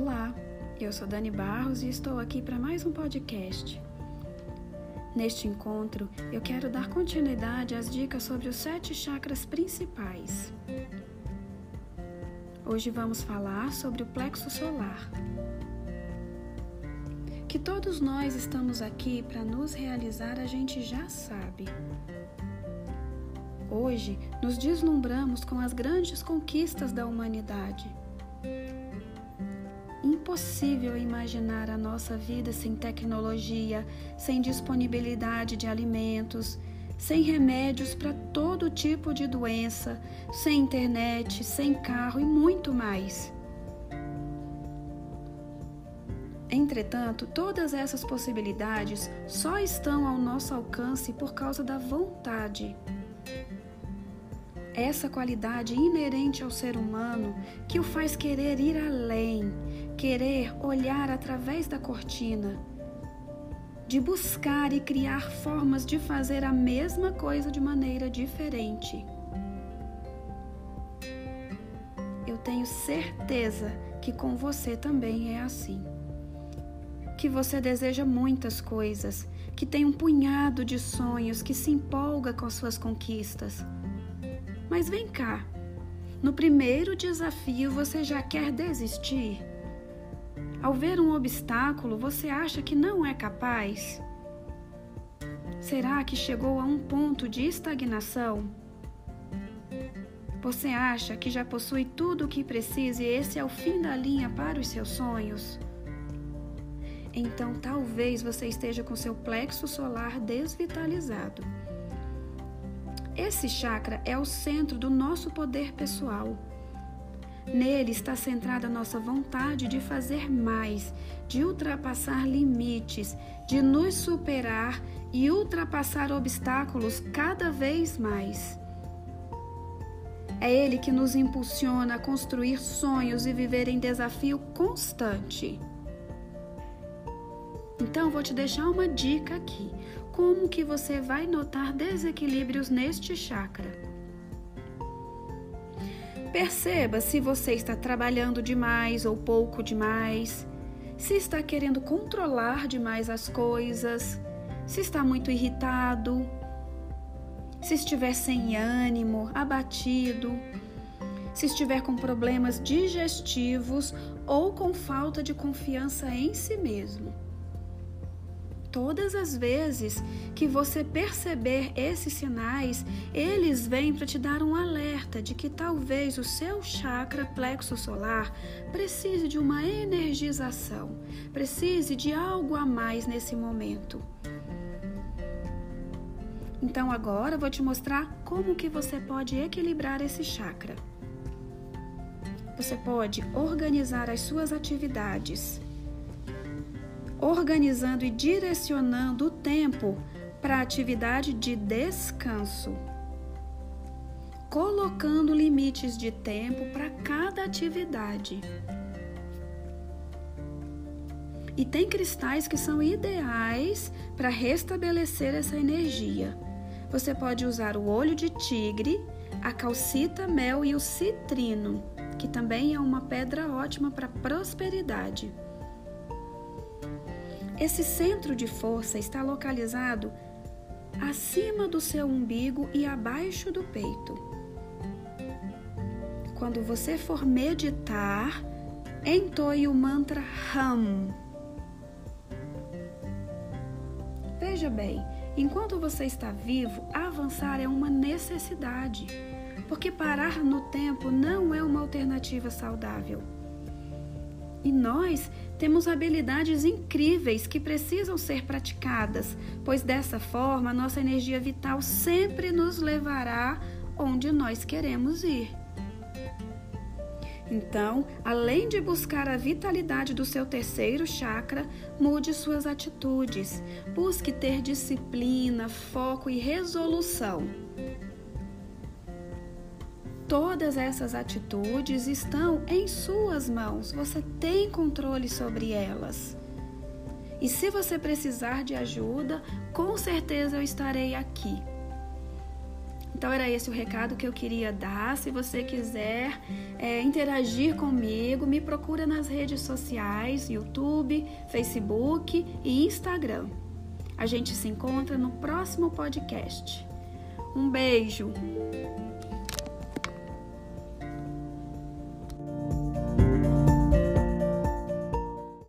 Olá, eu sou Dani Barros e estou aqui para mais um podcast. Neste encontro, eu quero dar continuidade às dicas sobre os sete chakras principais. Hoje vamos falar sobre o plexo solar. Que todos nós estamos aqui para nos realizar, a gente já sabe. Hoje, nos deslumbramos com as grandes conquistas da humanidade impossível imaginar a nossa vida sem tecnologia, sem disponibilidade de alimentos, sem remédios para todo tipo de doença, sem internet, sem carro e muito mais. Entretanto, todas essas possibilidades só estão ao nosso alcance por causa da vontade. Essa qualidade inerente ao ser humano que o faz querer ir além, querer olhar através da cortina, de buscar e criar formas de fazer a mesma coisa de maneira diferente. Eu tenho certeza que com você também é assim. Que você deseja muitas coisas, que tem um punhado de sonhos, que se empolga com as suas conquistas. Mas vem cá, no primeiro desafio você já quer desistir? Ao ver um obstáculo, você acha que não é capaz? Será que chegou a um ponto de estagnação? Você acha que já possui tudo o que precisa e esse é o fim da linha para os seus sonhos? Então talvez você esteja com seu plexo solar desvitalizado. Esse chakra é o centro do nosso poder pessoal Nele está centrada a nossa vontade de fazer mais, de ultrapassar limites, de nos superar e ultrapassar obstáculos cada vez mais. É Ele que nos impulsiona a construir sonhos e viver em desafio constante. Então vou te deixar uma dica aqui. Como que você vai notar desequilíbrios neste chakra? Perceba se você está trabalhando demais ou pouco demais, se está querendo controlar demais as coisas, se está muito irritado, se estiver sem ânimo, abatido, se estiver com problemas digestivos ou com falta de confiança em si mesmo. Todas as vezes que você perceber esses sinais, eles vêm para te dar um alerta de que talvez o seu chakra plexo solar precise de uma energização, precise de algo a mais nesse momento. Então agora vou te mostrar como que você pode equilibrar esse chakra. Você pode organizar as suas atividades organizando e direcionando o tempo para a atividade de descanso, colocando limites de tempo para cada atividade. E tem cristais que são ideais para restabelecer essa energia. Você pode usar o olho de tigre, a calcita mel e o citrino, que também é uma pedra ótima para prosperidade. Esse centro de força está localizado acima do seu umbigo e abaixo do peito. Quando você for meditar, entoie o mantra Ham. Veja bem, enquanto você está vivo, avançar é uma necessidade, porque parar no tempo não é uma alternativa saudável. E nós temos habilidades incríveis que precisam ser praticadas, pois dessa forma nossa energia vital sempre nos levará onde nós queremos ir. Então, além de buscar a vitalidade do seu terceiro chakra, mude suas atitudes. Busque ter disciplina, foco e resolução. Todas essas atitudes estão em suas mãos, você tem controle sobre elas. E se você precisar de ajuda, com certeza eu estarei aqui. Então era esse o recado que eu queria dar. Se você quiser é, interagir comigo, me procura nas redes sociais, YouTube, Facebook e Instagram. A gente se encontra no próximo podcast. Um beijo!